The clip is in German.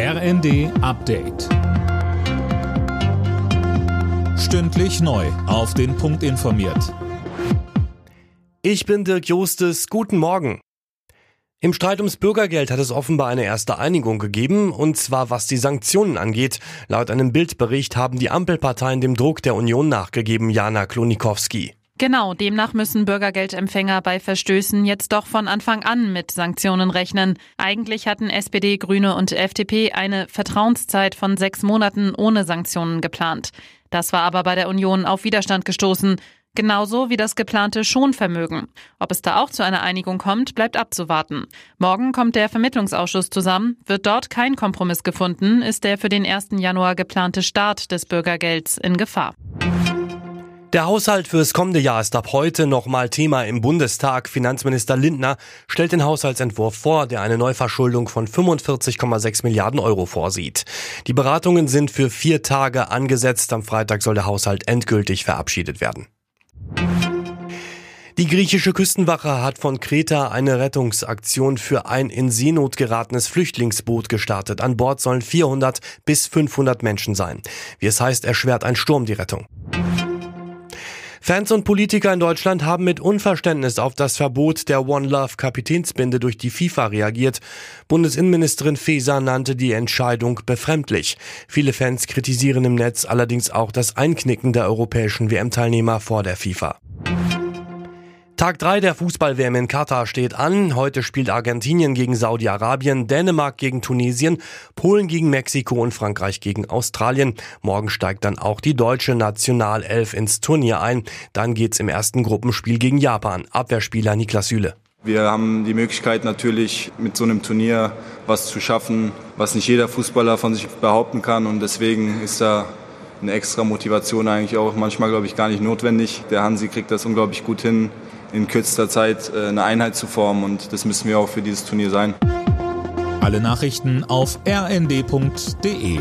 RND Update. Stündlich neu. Auf den Punkt informiert. Ich bin Dirk Jostes. Guten Morgen. Im Streit ums Bürgergeld hat es offenbar eine erste Einigung gegeben, und zwar was die Sanktionen angeht. Laut einem Bildbericht haben die Ampelparteien dem Druck der Union nachgegeben, Jana Klonikowski. Genau, demnach müssen Bürgergeldempfänger bei Verstößen jetzt doch von Anfang an mit Sanktionen rechnen. Eigentlich hatten SPD, Grüne und FDP eine Vertrauenszeit von sechs Monaten ohne Sanktionen geplant. Das war aber bei der Union auf Widerstand gestoßen. Genauso wie das geplante Schonvermögen. Ob es da auch zu einer Einigung kommt, bleibt abzuwarten. Morgen kommt der Vermittlungsausschuss zusammen. Wird dort kein Kompromiss gefunden, ist der für den 1. Januar geplante Start des Bürgergelds in Gefahr. Der Haushalt fürs kommende Jahr ist ab heute nochmal Thema im Bundestag. Finanzminister Lindner stellt den Haushaltsentwurf vor, der eine Neuverschuldung von 45,6 Milliarden Euro vorsieht. Die Beratungen sind für vier Tage angesetzt. Am Freitag soll der Haushalt endgültig verabschiedet werden. Die griechische Küstenwache hat von Kreta eine Rettungsaktion für ein in Seenot geratenes Flüchtlingsboot gestartet. An Bord sollen 400 bis 500 Menschen sein. Wie es heißt, erschwert ein Sturm die Rettung. Fans und Politiker in Deutschland haben mit Unverständnis auf das Verbot der One Love Kapitänsbinde durch die FIFA reagiert. Bundesinnenministerin Faeser nannte die Entscheidung befremdlich. Viele Fans kritisieren im Netz allerdings auch das Einknicken der europäischen WM-Teilnehmer vor der FIFA. Tag 3 der Fußball-WM in Katar steht an. Heute spielt Argentinien gegen Saudi-Arabien, Dänemark gegen Tunesien, Polen gegen Mexiko und Frankreich gegen Australien. Morgen steigt dann auch die deutsche Nationalelf ins Turnier ein. Dann geht's im ersten Gruppenspiel gegen Japan. Abwehrspieler Niklas Süle. Wir haben die Möglichkeit natürlich mit so einem Turnier was zu schaffen, was nicht jeder Fußballer von sich behaupten kann und deswegen ist da eine extra Motivation eigentlich auch manchmal, glaube ich, gar nicht notwendig. Der Hansi kriegt das unglaublich gut hin, in kürzester Zeit äh, eine Einheit zu formen und das müssen wir auch für dieses Turnier sein. Alle Nachrichten auf rnd.de